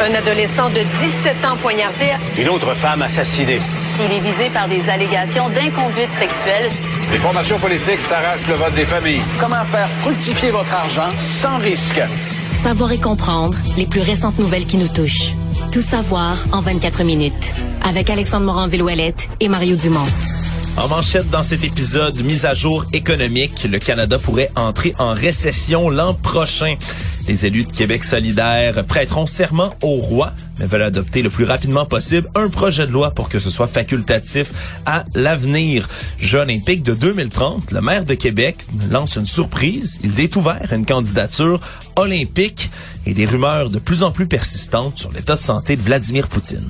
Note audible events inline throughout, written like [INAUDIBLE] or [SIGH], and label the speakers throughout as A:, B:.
A: Un adolescent de 17 ans poignardé.
B: Une autre femme assassinée.
C: Il est visé par des allégations d'inconduite sexuelle.
D: Les formations politiques s'arrachent le vote des familles.
E: Comment faire fructifier votre argent sans risque?
F: Savoir et comprendre les plus récentes nouvelles qui nous touchent. Tout savoir en 24 minutes. Avec Alexandre Morin-Villouellette et Mario Dumont.
G: En manchette dans cet épisode, mise à jour économique, le Canada pourrait entrer en récession l'an prochain. Les élus de Québec solidaire prêteront serment au roi, mais veulent adopter le plus rapidement possible un projet de loi pour que ce soit facultatif à l'avenir. Jeux olympiques de 2030, le maire de Québec lance une surprise. Il est ouvert à une candidature olympique et des rumeurs de plus en plus persistantes sur l'état de santé de Vladimir Poutine.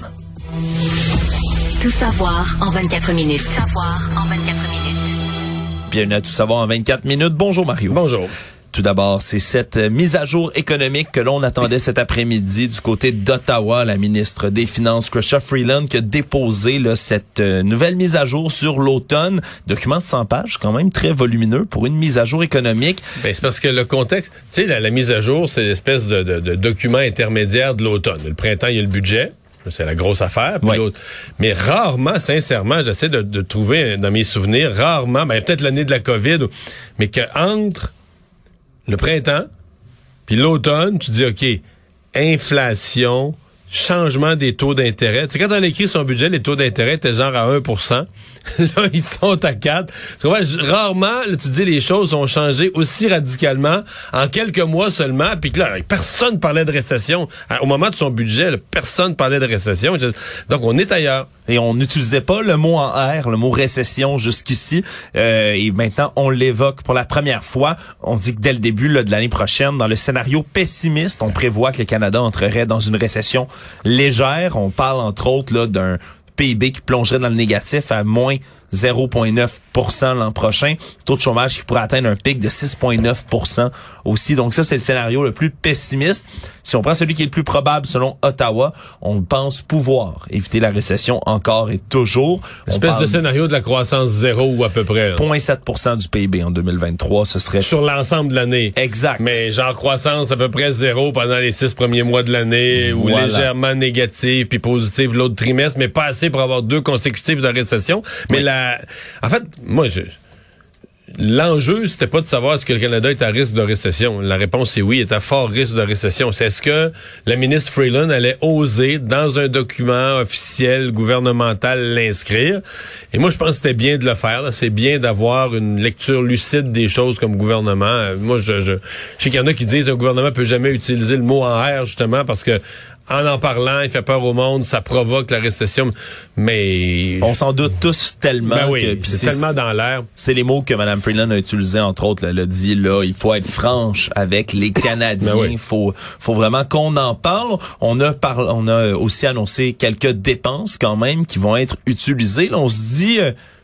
F: Tout savoir en 24 minutes. Tout savoir en 24 minutes.
G: Bienvenue à Tout savoir en 24 minutes. Bonjour Mario.
H: Bonjour.
G: Tout d'abord, c'est cette mise à jour économique que l'on attendait cet après-midi du côté d'Ottawa. La ministre des Finances, Chrystia Freeland, qui a déposé là, cette euh, nouvelle mise à jour sur l'automne. Document de 100 pages, quand même très volumineux pour une mise à jour économique.
H: Ben, c'est parce que le contexte, tu sais, la, la, mise à jour, c'est l'espèce de, de, de document intermédiaire de l'automne. Le printemps, il y a le budget. C'est la grosse affaire.
G: Oui.
H: Mais rarement, sincèrement, j'essaie de, de, trouver dans mes souvenirs, rarement, ben, peut-être l'année de la COVID, mais que entre le printemps puis l'automne, tu dis, OK, inflation, changement des taux d'intérêt. Tu sais, quand on écrit son budget, les taux d'intérêt étaient genre à 1% [LAUGHS] Là, ils sont à 4. Tu vois, rarement, tu dis, les choses ont changé aussi radicalement en quelques mois seulement. Puis que là, personne parlait de récession. Au moment de son budget, personne parlait de récession. Donc, on est ailleurs.
G: Et on n'utilisait pas le mot en R, le mot récession jusqu'ici. Euh, et maintenant, on l'évoque pour la première fois. On dit que dès le début là, de l'année prochaine, dans le scénario pessimiste, on prévoit que le Canada entrerait dans une récession légère. On parle entre autres là d'un PIB qui plongerait dans le négatif à moins 0,9% l'an prochain. Taux de chômage qui pourrait atteindre un pic de 6,9% aussi. Donc ça, c'est le scénario le plus pessimiste. Si on prend celui qui est le plus probable selon Ottawa, on pense pouvoir éviter la récession encore et toujours.
H: Espèce de scénario de la croissance zéro ou à peu près.
G: 0,7% du PIB en 2023, ce serait...
H: Sur l'ensemble de l'année.
G: Exact.
H: Mais genre croissance à peu près zéro pendant les six premiers mois de l'année voilà. ou légèrement négative puis positive l'autre trimestre, mais pas assez pour avoir deux consécutives de récession. Mais oui. la en fait, moi, je, l'enjeu, c'était pas de savoir est-ce que le Canada est à risque de récession. La réponse est oui, est à fort risque de récession. C'est est-ce que la ministre Freeland allait oser, dans un document officiel gouvernemental, l'inscrire? Et moi, je pense que c'était bien de le faire. C'est bien d'avoir une lecture lucide des choses comme gouvernement. Moi, je, je, je sais qu'il y en a qui disent qu'un gouvernement peut jamais utiliser le mot en R, justement, parce que en en parlant, il fait peur au monde, ça provoque la récession. Mais
G: on s'en doute tous tellement.
H: Ben oui,
G: que,
H: c'est tellement dans l'air.
G: C'est les mots que Mme Freeland a utilisés entre autres. Elle a dit là, il faut être franche avec les Canadiens. Il ben oui. faut, faut vraiment qu'on en parle. On a parlé, on a aussi annoncé quelques dépenses quand même qui vont être utilisées. Là, on se dit.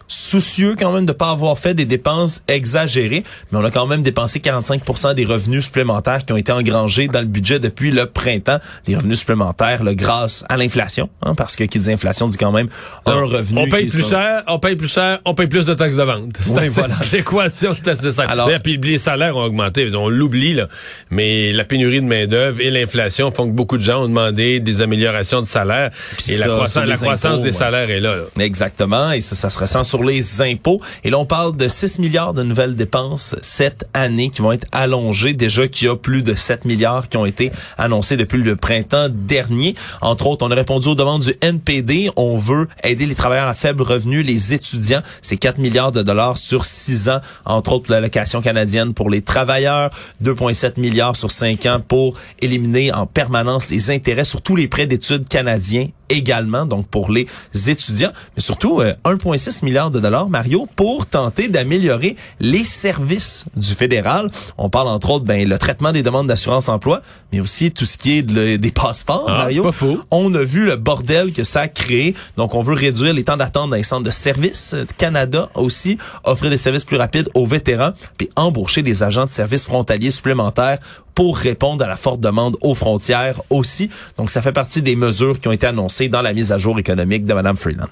G: Soucieux quand même de pas avoir fait des dépenses exagérées, mais on a quand même dépensé 45 des revenus supplémentaires qui ont été engrangés dans le budget depuis le printemps, des revenus supplémentaires là, grâce à l'inflation, hein, parce que qui dit inflation dit quand même un
H: non,
G: revenu.
H: On paye plus cher, on paye plus cher, on paye plus de taxes de vente. C'est
G: Ouais, voilà. [LAUGHS]
H: l'équation, c'est ça.
G: Alors-
H: Là, puis les salaires ont augmenté, on l'oublie là, mais la pénurie de main d'œuvre et l'inflation font que beaucoup de gens ont demandé des améliorations de salaire et la croissance,
G: sur
H: la
G: les
H: croissance
G: impôts,
H: des
G: ouais.
H: salaires est là. là.
G: Exactement, et ça, ça se ressent sur les impôts. Et là, on parle de 6 milliards de nouvelles dépenses cette année qui vont être allongées. Déjà qu'il y a plus de 7 milliards qui ont été annoncés depuis le printemps dernier. Entre autres, on a répondu aux demandes du NPD. On veut aider les travailleurs à faible revenu, les étudiants. C'est 4 milliards de dollars sur 6 ans. Entre autres, l'allocation canadienne pour les travailleurs. 2,7 milliards sur 5 ans pour éliminer en permanence les intérêts sur tous les prêts d'études canadiens également, donc pour les étudiants, mais surtout euh, 1,6 milliard de dollars, Mario, pour tenter d'améliorer les services du fédéral. On parle entre autres, ben, le traitement des demandes d'assurance emploi, mais aussi tout ce qui est de des passeports,
H: Ah,
G: Mario.
H: pas faux.
G: On a vu le bordel que ça a créé, donc on veut réduire les temps d'attente dans les centres de services. Euh, Canada aussi, offrir des services plus rapides aux vétérans, puis embaucher des agents de services frontaliers supplémentaires pour répondre à la forte demande aux frontières aussi. Donc, ça fait partie des mesures qui ont été annoncées dans la mise à jour économique de Mme Freeland.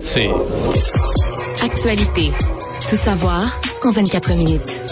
H: C'est
F: Actualité. Tout savoir en 24 minutes.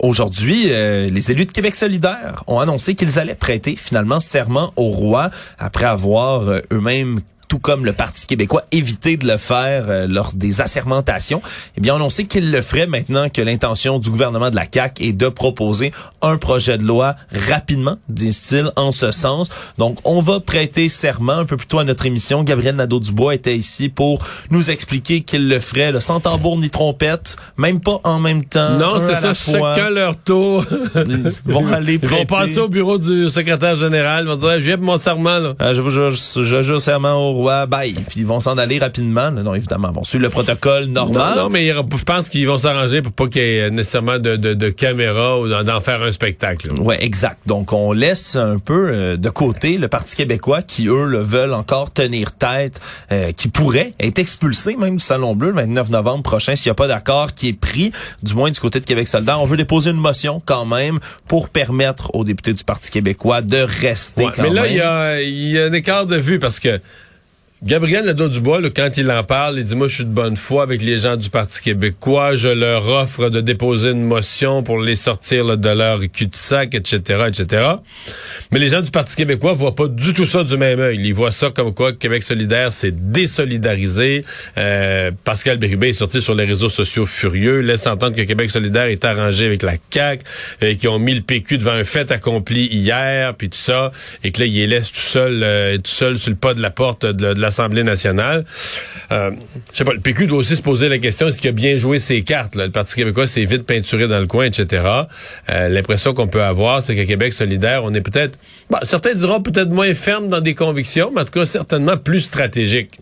G: Aujourd'hui, euh, les élus de Québec solidaire ont annoncé qu'ils allaient prêter finalement serment au roi après avoir euh, eux-mêmes tout comme le Parti québécois, éviter de le faire euh, lors des assermentations. Eh bien, on sait qu'il le ferait maintenant que l'intention du gouvernement de la CAQ est de proposer un projet de loi rapidement, disent-ils, en ce sens. Donc, on va prêter serment un peu plus tôt à notre émission. Gabriel Nadeau-Dubois était ici pour nous expliquer qu'il le ferait, le sans tambour ni trompette, même pas en même temps.
H: Non, c'est ça, chacun leur tour.
G: Ils vont aller
H: Ils vont passer au bureau du secrétaire général, ils vont dire, j'ai mon serment, là.
G: Euh, je vous jure, je jure serment au bye. Puis ils vont s'en aller rapidement. Non, évidemment, ils vont suivre le protocole normal.
H: Non, non mais je pense qu'ils vont s'arranger pour pas qu'il y ait nécessairement de, de, de caméra ou d'en faire un spectacle.
G: Ouais, exact. Donc on laisse un peu euh, de côté le Parti québécois qui eux le veulent encore tenir tête, euh, qui pourrait être expulsé même du Salon Bleu le 29 novembre prochain s'il n'y a pas d'accord qui est pris, du moins du côté de Québec solidaire. On veut déposer une motion quand même pour permettre aux députés du Parti québécois de rester.
H: mais là, il y a, y a un écart de vue parce que Gabriel Nadeau-Dubois, quand il en parle, il dit, moi, je suis de bonne foi avec les gens du Parti québécois. Je leur offre de déposer une motion pour les sortir de leur cul-de-sac, etc., etc. Mais les gens du Parti québécois voient pas du tout ça du même œil. Ils voient ça comme quoi Québec solidaire s'est désolidarisé. Euh, Pascal Bérubé est sorti sur les réseaux sociaux furieux, laisse entendre que Québec solidaire est arrangé avec la CAQ, et qu'ils ont mis le PQ devant un fait accompli hier, puis tout ça, et que là, il les laisse tout seul, euh, tout seul sur le pas de la porte de, de la l'Assemblée nationale. Euh, je sais pas, le PQ doit aussi se poser la question, est-ce qu'il a bien joué ses cartes? Le Parti québécois s'est vite peinturé dans le coin, etc. Euh, l'impression qu'on peut avoir, c'est qu'à Québec solidaire, on est peut-être... certains diront peut-être moins ferme dans des convictions, mais en tout cas certainement plus stratégique.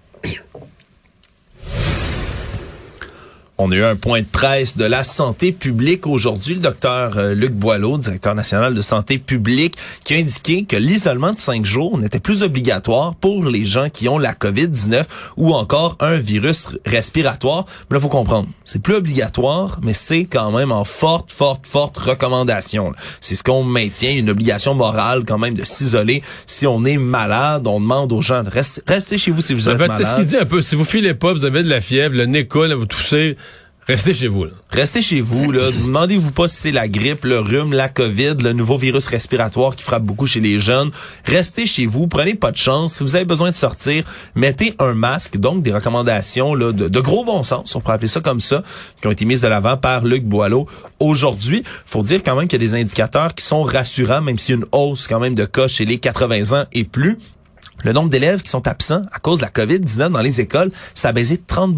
G: On a eu un point de presse de la santé publique aujourd'hui. Le docteur euh, Luc Boileau, directeur national de santé publique, qui a indiqué que l'isolement de cinq jours n'était plus obligatoire pour les gens qui ont la COVID-19 ou encore un virus respiratoire. Mais là, faut comprendre, c'est plus obligatoire, mais c'est quand même en forte, forte, forte recommandation. C'est ce qu'on maintient, une obligation morale quand même de s'isoler. Si on est malade, on demande aux gens de rester, chez vous si vous êtes malade.
H: C'est ce qu'il dit un peu. Si vous filez pas, vous avez de la fièvre, le nez coule, vous toussez, Restez chez vous. Là.
G: Restez chez vous. Là. [LAUGHS] Demandez-vous pas si c'est la grippe, le rhume, la COVID, le nouveau virus respiratoire qui frappe beaucoup chez les jeunes. Restez chez vous. Prenez pas de chance. Si vous avez besoin de sortir, mettez un masque. Donc, des recommandations là, de, gros bon sens, on pourrait appeler ça comme ça, qui ont été mises de l'avant par Luc Boileau aujourd'hui. faut dire quand même qu'il y a des indicateurs qui sont rassurants, même s'il y a une hausse quand même de cas chez les 80 ans et plus. Le nombre d'élèves qui sont absents à cause de la COVID-19 dans les écoles, ça a baissé de 30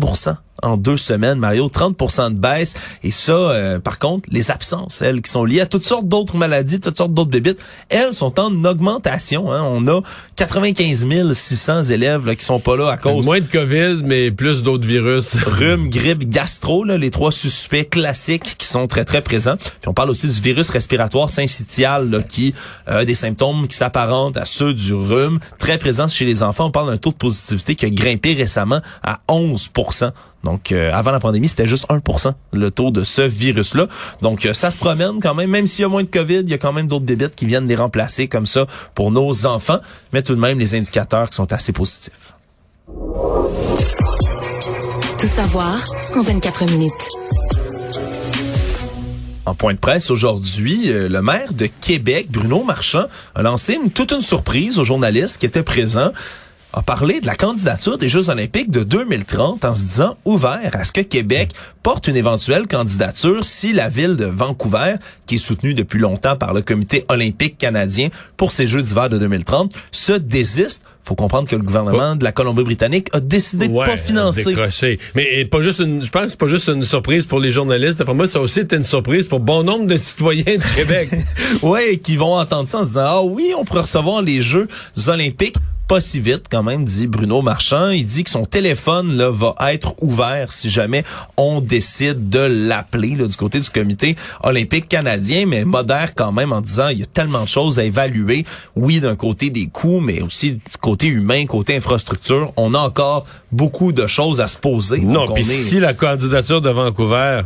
G: en deux semaines, Mario, 30% de baisse. Et ça, euh, par contre, les absences, elles, qui sont liées à toutes sortes d'autres maladies, toutes sortes d'autres bébites, elles sont en augmentation. Hein. On a 95 600 élèves là, qui sont pas là à cause...
H: Moins de COVID, mais plus d'autres virus. [LAUGHS]
G: Rhume, grippe, gastro, là, les trois suspects classiques qui sont très, très présents. Puis on parle aussi du virus respiratoire syncytial, qui a des symptômes qui s'apparentent à ceux du rhume, très présents chez les enfants. On parle d'un taux de positivité qui a grimpé récemment à 11 donc, euh, avant la pandémie, c'était juste 1% le taux de ce virus-là. Donc, euh, ça se promène quand même. Même s'il y a moins de COVID, il y a quand même d'autres débites qui viennent les remplacer comme ça pour nos enfants. Mais tout de même, les indicateurs qui sont assez positifs.
F: Tout savoir en 24 minutes.
G: En point de presse aujourd'hui, euh, le maire de Québec, Bruno Marchand, a lancé une, toute une surprise aux journalistes qui étaient présents a parlé de la candidature des Jeux olympiques de 2030 en se disant ouvert à ce que Québec porte une éventuelle candidature si la ville de Vancouver, qui est soutenue depuis longtemps par le comité olympique canadien pour ces Jeux d'hiver de 2030, se désiste faut comprendre que le gouvernement de la Colombie-Britannique a décidé de pas financer.
H: Décrocher. Mais pas juste une, je pense que pas juste une surprise pour les journalistes. Pour moi, ça aussi été une surprise pour bon nombre de citoyens de Québec. [LAUGHS]
G: oui, qui vont entendre ça en se disant, ah oui, on pourrait recevoir les Jeux olympiques pas si vite quand même, dit Bruno Marchand. Il dit que son téléphone là, va être ouvert si jamais on décide de l'appeler du côté du comité olympique canadien, mais modère quand même en disant il y a tellement de choses à évaluer. Oui, d'un côté des coûts, mais aussi du côté humain, côté infrastructure. On a encore beaucoup de choses à se poser.
H: Non, puis si la candidature de Vancouver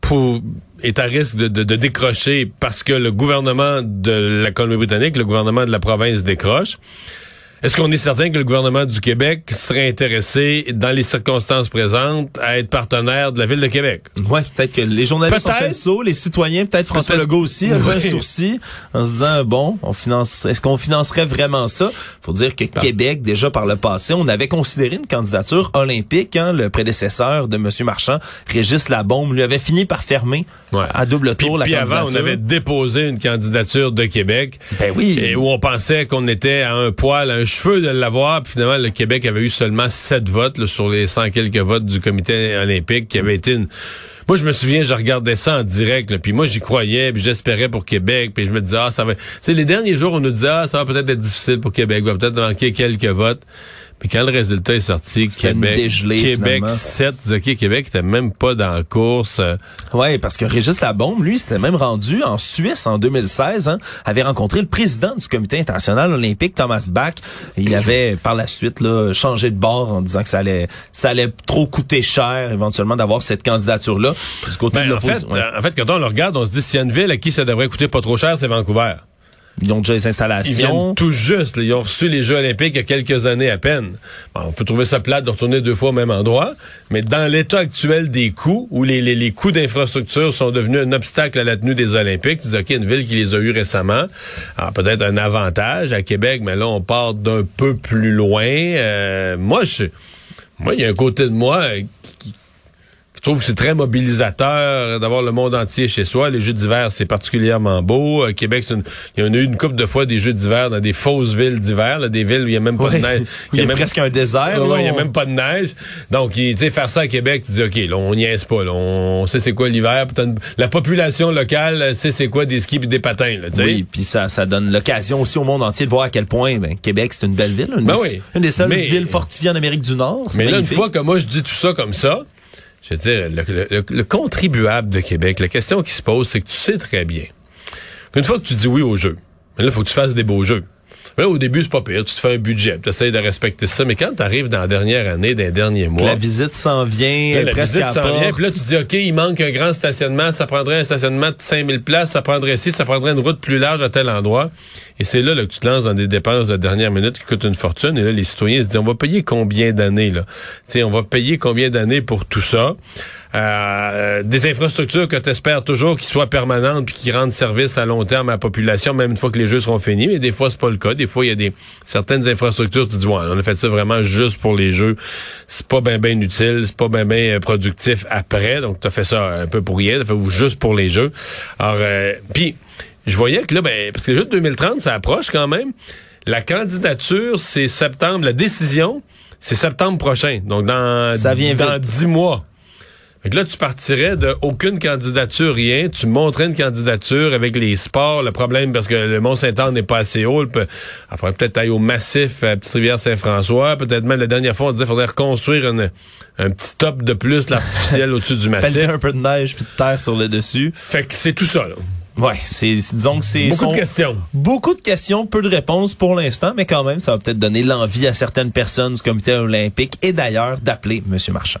H: pour, est à risque de, de, décrocher parce que le gouvernement de la Colombie-Britannique, le gouvernement de la province décroche, Est-ce qu'on est certain que le gouvernement du Québec serait intéressé, dans les circonstances présentes, à être partenaire de la Ville de Québec?
G: Oui, peut-être que les journalistes ont fait le saut, les citoyens, peut-être François Legault aussi, a oui. un sourcil en se disant, bon, on finance, est-ce qu'on financerait vraiment ça? Faut dire que Québec, déjà par le passé, on avait considéré une candidature olympique, hein, le prédécesseur de M. Marchand, Régis Labombe, lui avait fini par fermer ouais. à double tour
H: puis,
G: la
H: puis avant, on avait déposé une candidature de Québec.
G: Ben oui.
H: Et où on pensait qu'on était à un poil, à un cheveu de l'avoir. Puis finalement, le Québec avait eu seulement sept votes sur les 100 quelques votes du comité olympique, qui avait été une... Moi, je me souviens, je regardais ça en direct, là, puis moi, j'y croyais, puis j'espérais pour Québec, puis je me disais, ah, ça va... Tu les derniers jours, on nous disait, ah, ça va peut-être être difficile pour Québec, va peut-être manquer quelques votes. Puis quand le résultat est sorti, Québec,
G: dégelé,
H: Québec 7, OK, Québec était même pas dans la course.
G: Ouais, parce que Régis Labombe, lui, s'était même rendu en Suisse en 2016, hein, avait rencontré le président du comité international olympique, Thomas Bach. Il avait par la suite là, changé de bord en disant que ça allait, ça allait trop coûter cher éventuellement d'avoir cette candidature-là. Du côté
H: ben,
G: de
H: en, fait, ouais. en fait, quand on le regarde, on se dit s'il y a une ville à qui ça devrait coûter pas trop cher, c'est Vancouver.
G: Ils ont déjà les installations.
H: Ils viennent tout juste. Ils ont reçu les Jeux olympiques il y a quelques années à peine. Bon, on peut trouver ça plate de retourner deux fois au même endroit, mais dans l'état actuel des coûts, où les, coûts d'infrastructure sont devenus un obstacle à la tenue des Olympiques, tu dis, OK, une ville qui les a eus récemment, alors peut-être un avantage à Québec, mais là, on part d'un peu plus loin. Euh, moi, je, moi, il y a un côté de moi qui trouve que c'est très mobilisateur d'avoir le monde entier chez soi. Les Jeux d'hiver, c'est particulièrement beau. À Québec, une, il y en a eu une couple de fois des Jeux d'hiver dans des fausses villes d'hiver, des villes où il n'y a même pas
G: ouais.
H: de neige. [LAUGHS]
G: Il y a,
H: même,
G: presque un désert.
H: Il n'y a même pas de neige. Donc, tu sais, faire ça à Québec, tu dis, OK, là, on niaise pas. Là, on sait c'est quoi l'hiver. La population locale sait c'est quoi des skis et des patins. Là,
G: oui, puis ça, ça donne l'occasion aussi au monde entier de voir à quel point ben, Québec, c'est une belle ville. Une,
H: ben
G: des,
H: oui.
G: une des seules
H: mais,
G: villes fortifiées en Amérique du Nord.
H: Mais là, une fois que moi, je dis tout ça comme ça, je veux dire, le, le, le, contribuable de Québec, la question qui se pose, c'est que tu sais très bien qu'une fois que tu dis oui au jeu, là, il faut que tu fasses des beaux jeux. Là, au début, c'est pas pire. Tu te fais un budget, tu essaies de respecter ça. Mais quand tu arrives dans la dernière année, dans les derniers mois...
G: La visite s'en vient,
H: là, la
G: presque
H: visite s'en vient. Puis là, tu te dis, OK, il manque un grand stationnement. Ça prendrait un stationnement de 5000 places. Ça prendrait ici, ça prendrait une route plus large à tel endroit. Et c'est là, là que tu te lances dans des dépenses de dernière minute qui coûtent une fortune. Et là, les citoyens se disent, on va payer combien d'années, là? sais, on va payer combien d'années pour tout ça? Euh, des infrastructures que tu espères toujours qui soient permanentes puis qui rendent service à long terme à la population, même une fois que les jeux seront finis. Mais des fois, c'est pas le cas. Des fois, il y a des certaines infrastructures, tu te dis, ouais, on a fait ça vraiment juste pour les jeux. C'est pas bien ben utile, c'est pas bien ben productif après. Donc, tu as fait ça un peu pour rien, t'as fait juste pour les jeux. Alors, euh, puis, je voyais que là, ben, parce que les jeux de 2030, ça approche quand même. La candidature, c'est septembre. La décision, c'est septembre prochain. Donc, dans,
G: ça vient
H: dans. 10 mois. Fait que là, tu partirais de aucune candidature, rien. Tu montrais une candidature avec les sports. Le problème, parce que le Mont-Saint-Anne n'est pas assez haut. Peut, après, peut-être aller au massif à Petite-Rivière-Saint-François. Peut-être même la dernière fois, on disait qu'il faudrait reconstruire une, un petit top de plus, l'artificiel [LAUGHS] au-dessus du massif.
G: Pelleter un peu de neige puis de terre sur le dessus.
H: Fait que c'est tout ça, là.
G: Ouais, c'est disons que c'est
H: beaucoup de questions.
G: Beaucoup de questions, peu de réponses pour l'instant, mais quand même, ça va peut-être donner l'envie à certaines personnes du comité olympique et d'ailleurs d'appeler M. Marchand.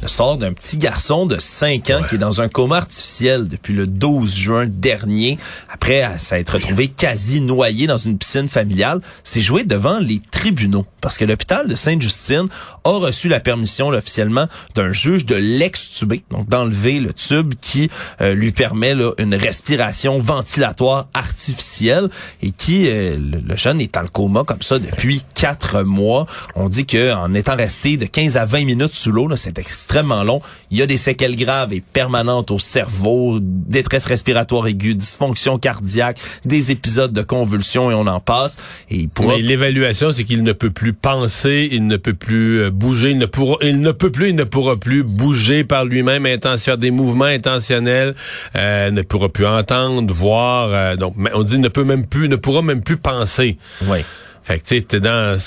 G: Le sort d'un petit garçon de 5 ans
H: Ouais.
G: qui est dans un coma artificiel depuis le 12 juin dernier, après s'être retrouvé quasi noyé dans une piscine familiale, s'est joué devant les tribunaux parce que l'hôpital de Sainte-Justine a reçu la permission là, officiellement d'un juge de l'extuber, donc d'enlever le tube qui euh, lui permet là, une respiration ventilatoire artificielle et qui, euh, le, jeune est dans le coma comme ça depuis quatre mois. On dit que en étant resté de 15 à 20 minutes sous l'eau, là, c'est extrêmement long. Il y a des séquelles graves et permanentes au cerveau, détresse respiratoire aiguë, dysfonction cardiaque, des épisodes de convulsions et on en passe. Et il pourra...
H: Mais l'évaluation, c'est qu'il ne peut plus penser, il ne peut plus euh, bouger, il ne pourra, il ne peut plus, il ne pourra plus bouger par lui-même, intention, faire des mouvements intentionnels, euh, ne pourra plus entendre, voir. euh, donc, mais on dit il ne peut même plus, ne pourra même plus penser.
G: Oui.
H: Fait que tu sais, t'es dans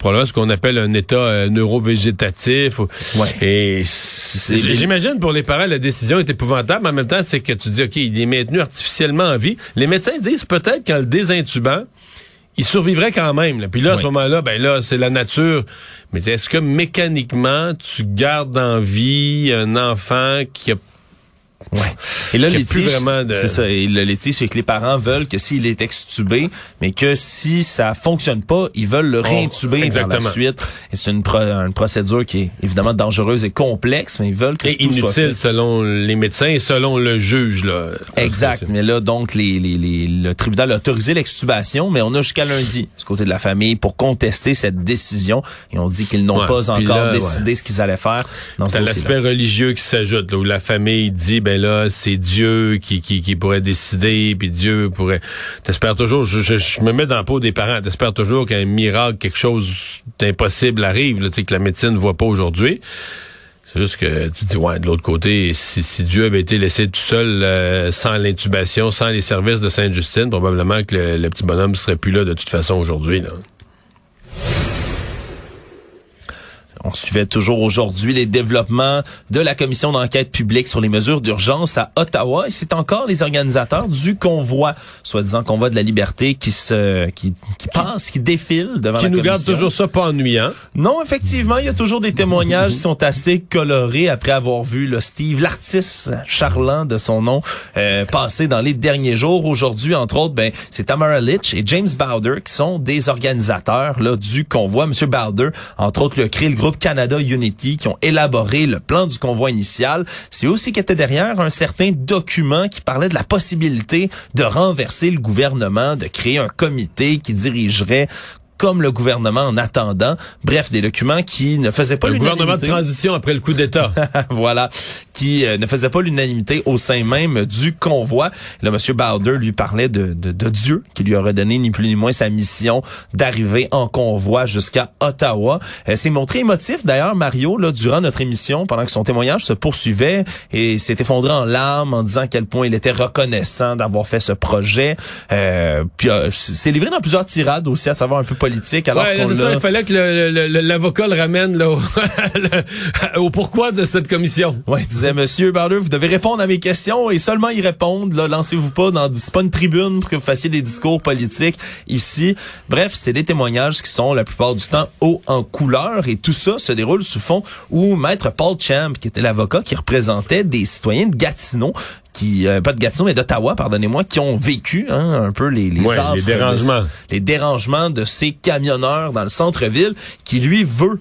H: probablement ce qu'on appelle un état euh, neurovégétatif.
G: Ouais.
H: Et c'est-
G: C'est-
H: j'imagine pour les parents, la décision est épouvantable, mais en même temps, c'est que tu dis, OK, il est maintenu artificiellement en vie. Les médecins disent peut-être qu'en le désintubant, il survivrait quand même. là. Puis là, à
G: Oui.
H: ce moment-là, ben là, c'est la nature. Mais est-ce que mécaniquement, tu gardes en vie un enfant qui a...
G: Ouais. Et là,
H: a plus vraiment de...
G: c'est ça. Et le litige, c'est que les parents veulent que s'il est extubé, mais que si ça fonctionne pas, ils veulent le réintuber par la suite. Et c'est une, pro- une procédure qui est évidemment dangereuse et complexe, mais ils veulent que
H: Et
G: tout soit fait.
H: inutile selon les médecins et selon le juge. Là.
G: Exact. Mais là, donc, les, les, les- le tribunal a autorisé l'extubation, mais on a jusqu'à lundi, du côté de la famille, pour contester cette décision. Et on dit qu'ils n'ont
H: Ouais,
G: pas encore
H: là,
G: décidé ce qu'ils allaient faire dans
H: l'aspect religieux qui s'ajoute, où la famille dit, ben là, c'est Dieu qui, pourrait décider, puis Dieu pourrait... T'espères toujours, je, me mets dans la peau des parents, t'espères toujours qu'un miracle, quelque chose d'impossible arrive, que la médecine ne voit pas aujourd'hui. C'est juste que tu dis, ouais, de l'autre côté, si, Dieu avait été laissé tout seul, euh, sans l'intubation, sans les services de Sainte-Justine, probablement que le, le petit bonhomme serait plus là de toute façon aujourd'hui.
G: On suivait toujours aujourd'hui les développements de la commission d'enquête publique sur les mesures d'urgence à Ottawa et c'est encore les organisateurs du convoi, soi-disant convoi de la liberté qui se qui, qui passe, qui défile devant
H: Qui
G: la
H: nous garde toujours ça pas ennuyant.
G: Non, effectivement, il y a toujours des témoignages qui sont assez colorés après avoir vu le Steve, l'artiste charlant de son nom, euh, passer dans les derniers jours. Aujourd'hui, entre autres, ben c'est Tamara Litch et James Bowder qui sont des organisateurs là du convoi. Monsieur Bowder, entre autres, le créé le groupe Canada Unity qui ont élaboré le plan du convoi initial. C'est aussi qui était derrière un certain document qui parlait de la possibilité de renverser le gouvernement, de créer un comité qui dirigerait comme le gouvernement en attendant. Bref, des documents qui ne faisaient pas
H: Le gouvernement de transition après le coup d'État. [LAUGHS]
G: voilà, qui euh, ne faisait pas l'unanimité au sein même du convoi. Là, Monsieur Bowder lui parlait de, de, de Dieu, qui lui aurait donné ni plus ni moins sa mission d'arriver en convoi jusqu'à Ottawa. Euh, C'est montré émotif d'ailleurs, Mario, là, durant notre émission, pendant que son témoignage se poursuivait, et s'est effondré en larmes en disant à quel point il était reconnaissant d'avoir fait ce projet. Euh, puis euh, c'est livré dans plusieurs tirades aussi, à savoir un peu politique. Alors
H: ouais, là,
G: qu'on
H: c'est ça,
G: l'a-
H: il fallait que le- le- le- l'avocat le, ramène là, au, [LAUGHS] pourquoi de cette commission.
G: Ouais, il disait Monsieur Bowder, vous devez répondre à mes questions et seulement y répondre. Là, lancez-vous pas dans c'est pas une tribune pour que vous fassiez des discours politiques ici. Bref, c'est des témoignages qui sont la plupart du temps hauts en couleur et tout ça se déroule sous fond où maître Paul Champ, qui était l'avocat qui représentait des citoyens de Gatineau qui euh, pas de Gatineau mais d'Ottawa pardonnez-moi qui ont vécu hein, un peu les les,
H: Ouais, les
G: de-
H: dérangements.
G: les dérangements de ces camionneurs dans le centre-ville qui lui veut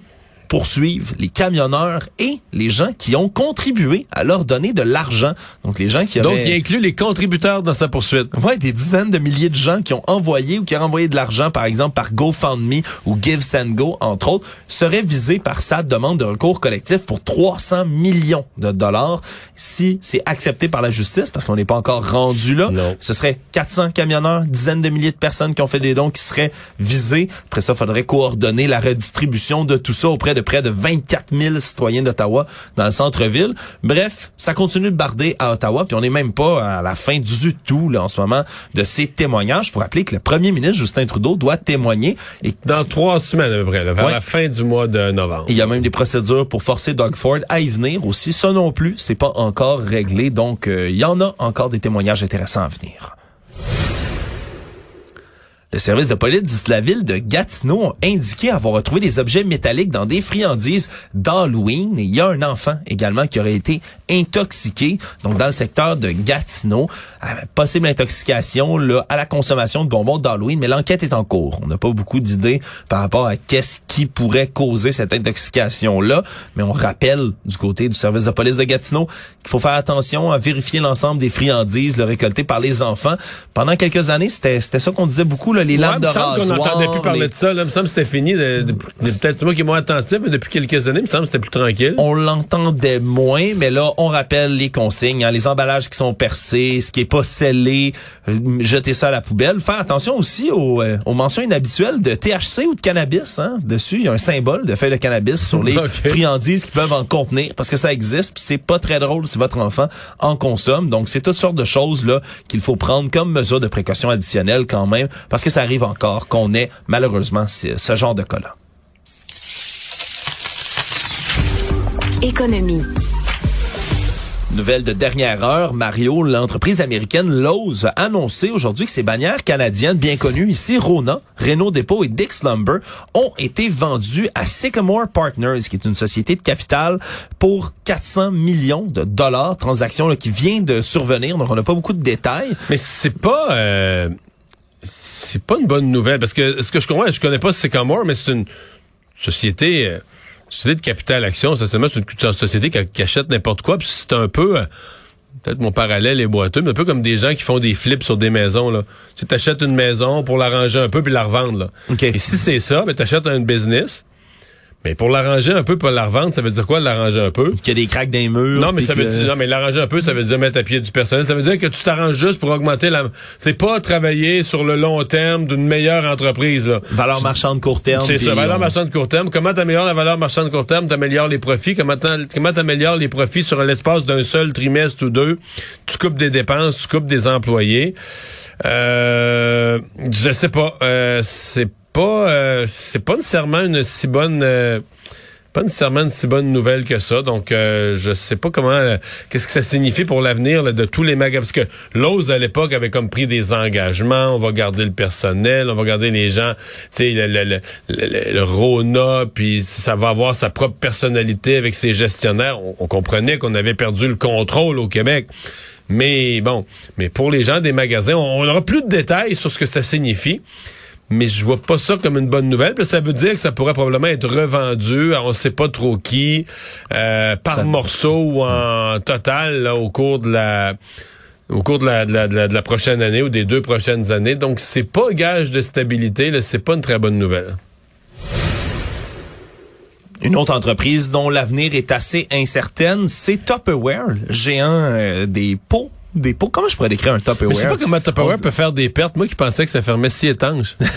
G: poursuivre les camionneurs et les gens qui ont contribué à leur donner de l'argent. Donc les gens qui
H: Donc,
G: avaient...
H: il inclut les contributeurs dans sa poursuite.
G: Ouais, des dizaines de milliers de gens qui ont envoyé ou qui ont envoyé de l'argent, par exemple, par GoFundMe ou GiveSendGo, entre autres, seraient visés par sa demande de recours collectif pour 300 millions de dollars si c'est accepté par la justice, parce qu'on n'est pas encore rendu là.
H: Non.
G: Ce serait 400 camionneurs, dizaines de milliers de personnes qui ont fait des dons qui seraient visés. Après ça, il faudrait coordonner la redistribution de tout ça auprès de près de 24 000 citoyens d'Ottawa dans le centre-ville. Bref, ça continue de barder à Ottawa, puis on n'est même pas à la fin du tout là, en ce moment de ces témoignages. Pour rappeler que le premier ministre Justin Trudeau doit témoigner et
H: Dans trois semaines à peu près, là, vers
G: Ouais.
H: la fin du mois de novembre.
G: il y a même des procédures pour forcer Doug Ford à y venir aussi. Ça non plus, c'est pas encore réglé. Donc, euh, il y en a encore des témoignages intéressants à venir. Le service de police de la ville de Gatineau a indiqué avoir retrouvé des objets métalliques dans des friandises d'Halloween. Il y a un enfant également qui aurait été intoxiqué, donc dans le secteur de Gatineau. Euh, Possible intoxication là, à la consommation de bonbons d'Halloween, mais l'enquête est en cours. On n'a pas beaucoup d'idées par rapport à qu'est-ce qui pourrait causer cette intoxication-là, mais on rappelle du côté du service de police de Gatineau qu'il faut faire attention à vérifier l'ensemble des friandises là, récoltées par les enfants. Pendant quelques années, c'était c'était ça qu'on disait beaucoup, là, les
H: Ouais,
G: lampes de
H: il me semble qu'on n'entendait plus parler
G: les-
H: de ça. Là. Il me semble que c'était fini. Peut-être moi qui est moins attentif, mais depuis quelques années, il me semble que c'était plus tranquille.
G: on l'entendait moins, mais là, on rappelle les consignes, hein, les emballages qui sont percés, ce qui est pas scellé, euh, jeter ça à la poubelle. Faire attention aussi aux, euh, aux mentions inhabituelles de THC ou de cannabis. Hein. Dessus, il y a un symbole de feuille de cannabis sur les [LAUGHS] friandises qui peuvent en contenir, parce que ça existe, puis c'est pas très drôle si votre enfant en consomme. Donc, c'est toutes sortes de choses là qu'il faut prendre comme mesure de précaution additionnelle quand même, parce que ça arrive encore qu'on ait malheureusement ce ce genre de cas-là.
F: Économie.
G: Nouvelle de dernière heure, Mario, l'entreprise américaine Lowe's a annoncé aujourd'hui que ses bannières canadiennes bien connues ici, Rona, Renault Depot et Dix Lumber, ont été vendues à Sycamore Partners, qui est une société de capital, pour 400 millions de dollars. Transaction là, qui vient de survenir, donc on n'a pas beaucoup de détails.
H: Mais c'est pas... Euh, c'est pas une bonne nouvelle, parce que ce que je comprends, je connais pas Sycamore, mais c'est une société... Euh, société de capital action, ça c'est une, une société qui, achète n'importe quoi. c'est un peu, euh, peut-être mon parallèle est boiteux, mais un peu comme des gens qui font des flips sur des maisons. Là. Tu achètes une maison pour l'arranger un peu puis la revendre. Là. Et si c'est ça, ben, tu achètes un business mais pour l'arranger un peu, pour la revendre, ça veut dire quoi l'arranger un peu?
G: Qu'il y a des craques dans les murs.
H: Non, mais ça veut dire, non, mais l'arranger un peu, ça veut dire mettre à pied du personnel. Ça veut dire que tu t'arranges juste pour augmenter la, c'est pas travailler sur le long terme d'une meilleure entreprise, là.
G: Valeur marchande court terme.
H: C'est ça, valeur marchande court terme. Comment t'améliores la valeur marchande court terme? T'améliores les profits? Comment t'améliores les profits sur l'espace d'un seul trimestre ou deux? Tu coupes des dépenses, tu coupes des employés. Euh, je sais pas. Euh, c'est pas euh, c'est pas nécessairement une si bonne euh, pas nécessairement une si bonne nouvelle que ça. Donc euh, je sais pas comment qu'est-ce que ça signifie pour l'avenir de tous les magasins parce que Lowe's à l'époque avait comme pris des engagements, on va garder le personnel, on va garder les gens, tu sais le, le, le, le, Rona puis ça va avoir sa propre personnalité avec ses gestionnaires. On, comprenait qu'on avait perdu le contrôle au Québec. Mais bon, mais pour les gens des magasins, on, on aura plus de détails sur ce que ça signifie mais je vois pas ça comme une bonne nouvelle. ça veut dire que ça pourrait probablement être revendu à on sait pas trop qui, euh, par morceau ou en total au cours de la au cours de la, de, la, de, la, prochaine année ou des deux prochaines années. Donc, c'est pas gage de stabilité, c'est pas une très bonne nouvelle.
G: Une autre entreprise dont l'avenir est assez incertaine, c'est Tupperware, géant euh, des pots des pots. Comment je pourrais décrire un Tupperware?
H: Je sais pas comment Tupperware peut faire des pertes. Moi qui pensais que ça fermait si étanche. [LAUGHS]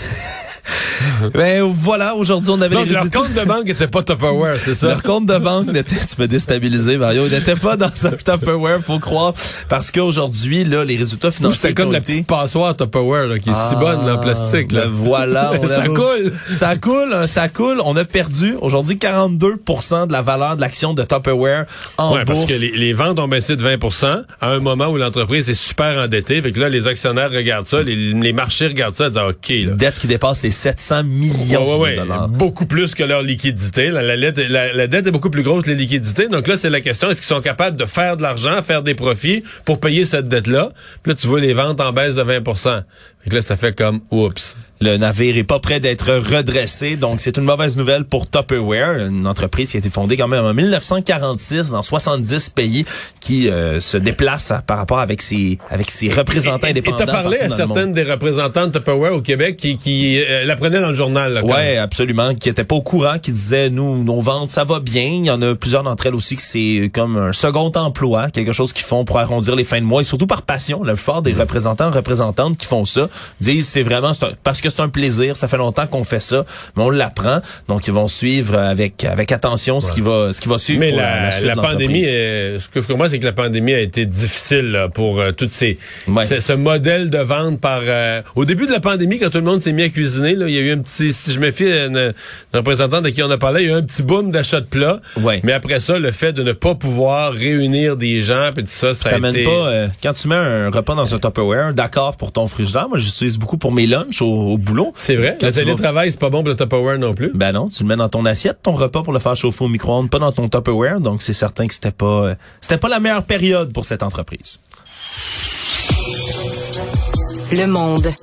H: [LAUGHS]
G: ben voilà, aujourd'hui on avait
H: Donc, les leur compte de banque était pas Tupperware, c'est ça?
G: Leur compte de banque n'était, tu me déstabilisé, Mario, n'était pas dans un Tupperware, faut croire, parce qu'aujourd'hui, là, les résultats financiers.
H: C'est comme la petite passoire Tupperware, là, qui est si bonne, là, en plastique, là.
G: Ben voilà. [LAUGHS]
H: ça coule.
G: Ça coule, hein, ça coule. On a perdu, aujourd'hui, 42% de la valeur de l'action de Tupperware en
H: ouais, parce que les, ventes ont baissé de 20% à un moment où l'entreprise est super endettée. Fait que là, les actionnaires regardent ça, les, marchés regardent ça, ils disent, OK, là.
G: Dette qui dépasse les 700 millions de dollars.
H: Beaucoup plus que leur liquidité. La, la, la, dette est beaucoup plus grosse que les liquidités. Donc là, c'est la question, est-ce qu'ils sont capables de faire de l'argent, faire des profits pour payer cette dette-là? Puis là, tu vois les ventes en baisse de 20 fait que là, ça fait comme, oups.
G: Le navire est pas prêt d'être redressé, donc c'est une mauvaise nouvelle pour Tupperware, une entreprise qui a été fondée quand même en 1946 dans 70 pays, qui euh, se déplace par rapport avec ses avec ses représentants indépendants.
H: Et t'as parlé à certaines des représentants de Tupperware au Québec qui, qui euh, l'apprenaient dans le journal. Là,
G: ouais, absolument, qui étaient pas au courant, qui disaient nous nos ventes ça va bien. Il y en a plusieurs d'entre elles aussi que c'est comme un second emploi, quelque chose qu'ils font pour arrondir les fins de mois et surtout par passion. La plupart des mm. représentants représentantes qui font ça disent c'est vraiment parce que c'est un plaisir, ça fait longtemps qu'on fait ça, mais on l'apprend, donc ils vont suivre avec avec attention ce qui va ce qui va suivre.
H: Mais la, la, pandémie, ce que je comprends, c'est que la pandémie a été difficile pour euh, toutes ces ce, modèle de vente par. Euh, au début de la pandémie, quand tout le monde s'est mis à cuisiner, là, il y a eu un petit. Si je me fie à une, représentante de qui on a parlé, il y a eu un petit boom d'achat de plats. Mais après ça, le fait de ne pas pouvoir réunir des gens, puis tout ça, ça a été.
G: pas euh, quand tu mets un repas dans un Tupperware, d'accord pour ton frigidaire, moi j'utilise beaucoup pour mes lunchs au, boulot.
H: C'est vrai. le télétravail, c'est pas bon pour le Tupperware non plus.
G: Ben non, tu le mets dans ton assiette, ton repas pour le faire chauffer au micro-ondes, pas dans ton Tupperware. Donc c'est certain que c'était pas, euh, c'était pas la meilleure période pour cette entreprise.
F: Le monde.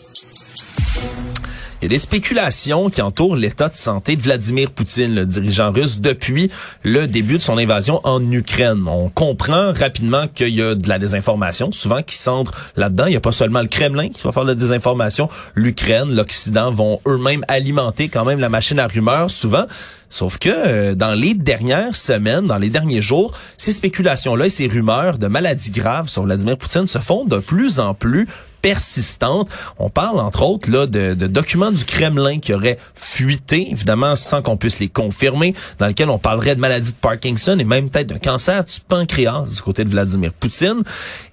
G: Il y a des spéculations qui entourent l'état de santé de Vladimir Poutine, le dirigeant russe, depuis le début de son invasion en Ukraine. On comprend rapidement qu'il y a de la désinformation, souvent qui centre là-dedans. Il n'y a pas seulement le Kremlin qui va faire de la désinformation. L'Ukraine, l'Occident vont eux-mêmes alimenter quand même la machine à rumeurs, souvent. Sauf que euh, dans les dernières semaines, dans les derniers jours, ces spéculations-là et ces rumeurs de maladies graves sur Vladimir Poutine se font de plus en plus persistante. On parle entre autres là de, de documents du Kremlin qui auraient fuité, évidemment sans qu'on puisse les confirmer, dans lesquels on parlerait de maladie de Parkinson et même peut-être d'un cancer du pancréas du côté de Vladimir Poutine.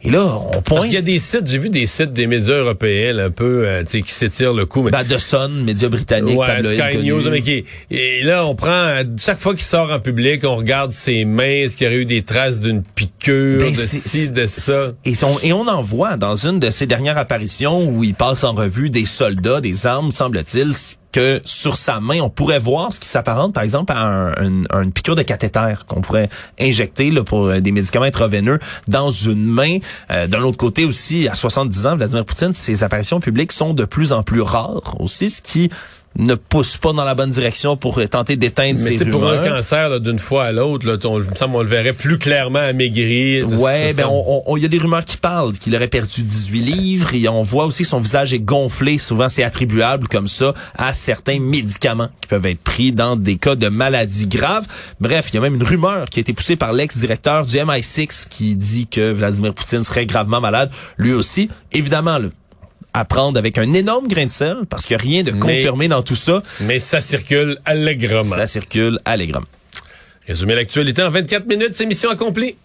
G: Et là, on pointe.
H: Parce qu'il y a des sites, j'ai vu des sites des médias européens là, un peu, euh, tu sais, qui s'étirent le coup. Mais...
G: Ben, The Sun, médias britanniques,
H: ouais, Sky News, mais qui, et là, on prend chaque fois qu'il sort en public, on regarde ses mains, est-ce qu'il y aurait eu des traces d'une piqûre, ben, de ci, de ça?
G: Et on, et on en voit dans une de ses dernières apparitions où il passe en revue des soldats, des armes, semble-t-il, que sur sa main, on pourrait voir ce qui s'apparente, par exemple, à un, une piqûre de cathéter qu'on pourrait injecter là, pour euh, des médicaments intraveineux dans une main. Euh, D'un autre côté aussi, à 70 ans, Vladimir Poutine, ses apparitions publiques sont de plus en plus rares aussi, ce qui ne pousse pas dans la bonne direction pour tenter d'éteindre ces
H: rumeurs. pour un cancer d'une fois à l'autre, on, on le verrait plus clairement amaigri.
G: Ouais, ben il y a des rumeurs qui parlent qu'il aurait perdu 18 livres et on voit aussi que son visage est gonflé. Souvent, c'est attribuable comme ça à certains médicaments qui peuvent être pris dans des cas de maladies graves. Bref, il y a même une rumeur qui a été poussée par l'ex-directeur du MI6 qui dit que Vladimir Poutine serait gravement malade, lui aussi. Évidemment, le à prendre avec un énorme grain de sel parce qu'il n'y a rien de confirmé dans tout ça.
H: Mais ça circule allègrement.
G: Ça circule allègrement.
H: Résumer l'actualité en 24 minutes, c'est mission accomplie.